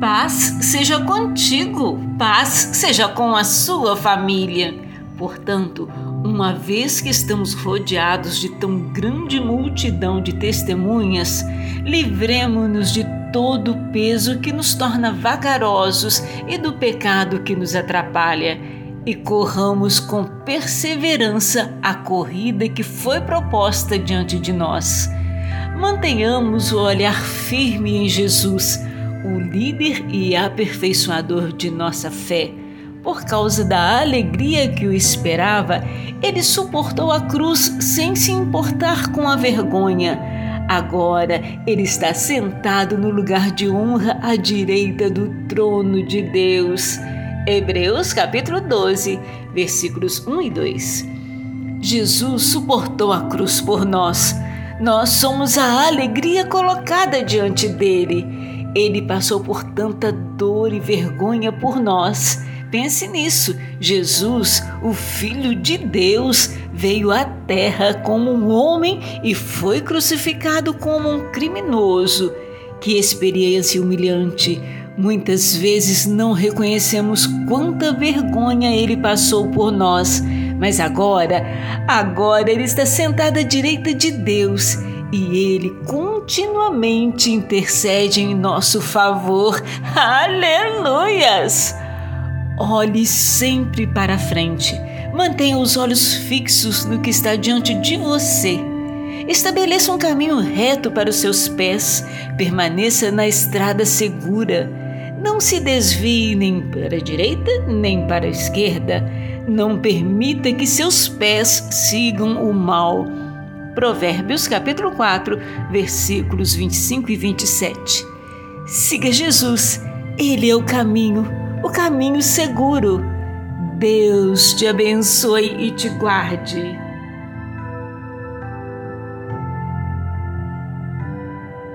Paz seja contigo, paz seja com a sua família. Portanto, uma vez que estamos rodeados de tão grande multidão de testemunhas, livremos-nos de todo o peso que nos torna vagarosos e do pecado que nos atrapalha, e corramos com perseverança a corrida que foi proposta diante de nós. Mantenhamos o olhar firme em Jesus o líder e aperfeiçoador de nossa fé. Por causa da alegria que o esperava, ele suportou a cruz sem se importar com a vergonha. Agora ele está sentado no lugar de honra à direita do trono de Deus. Hebreus capítulo 12, versículos 1 e 2. Jesus suportou a cruz por nós. Nós somos a alegria colocada diante dele. Ele passou por tanta dor e vergonha por nós. Pense nisso. Jesus, o Filho de Deus, veio à Terra como um homem e foi crucificado como um criminoso. Que experiência humilhante! Muitas vezes não reconhecemos quanta vergonha ele passou por nós, mas agora, agora ele está sentado à direita de Deus e ele continuamente intercede em nosso favor. Aleluias! Olhe sempre para frente. Mantenha os olhos fixos no que está diante de você. Estabeleça um caminho reto para os seus pés. Permaneça na estrada segura. Não se desvie nem para a direita nem para a esquerda. Não permita que seus pés sigam o mal Provérbios capítulo 4, versículos 25 e 27. Siga Jesus, ele é o caminho, o caminho seguro. Deus te abençoe e te guarde.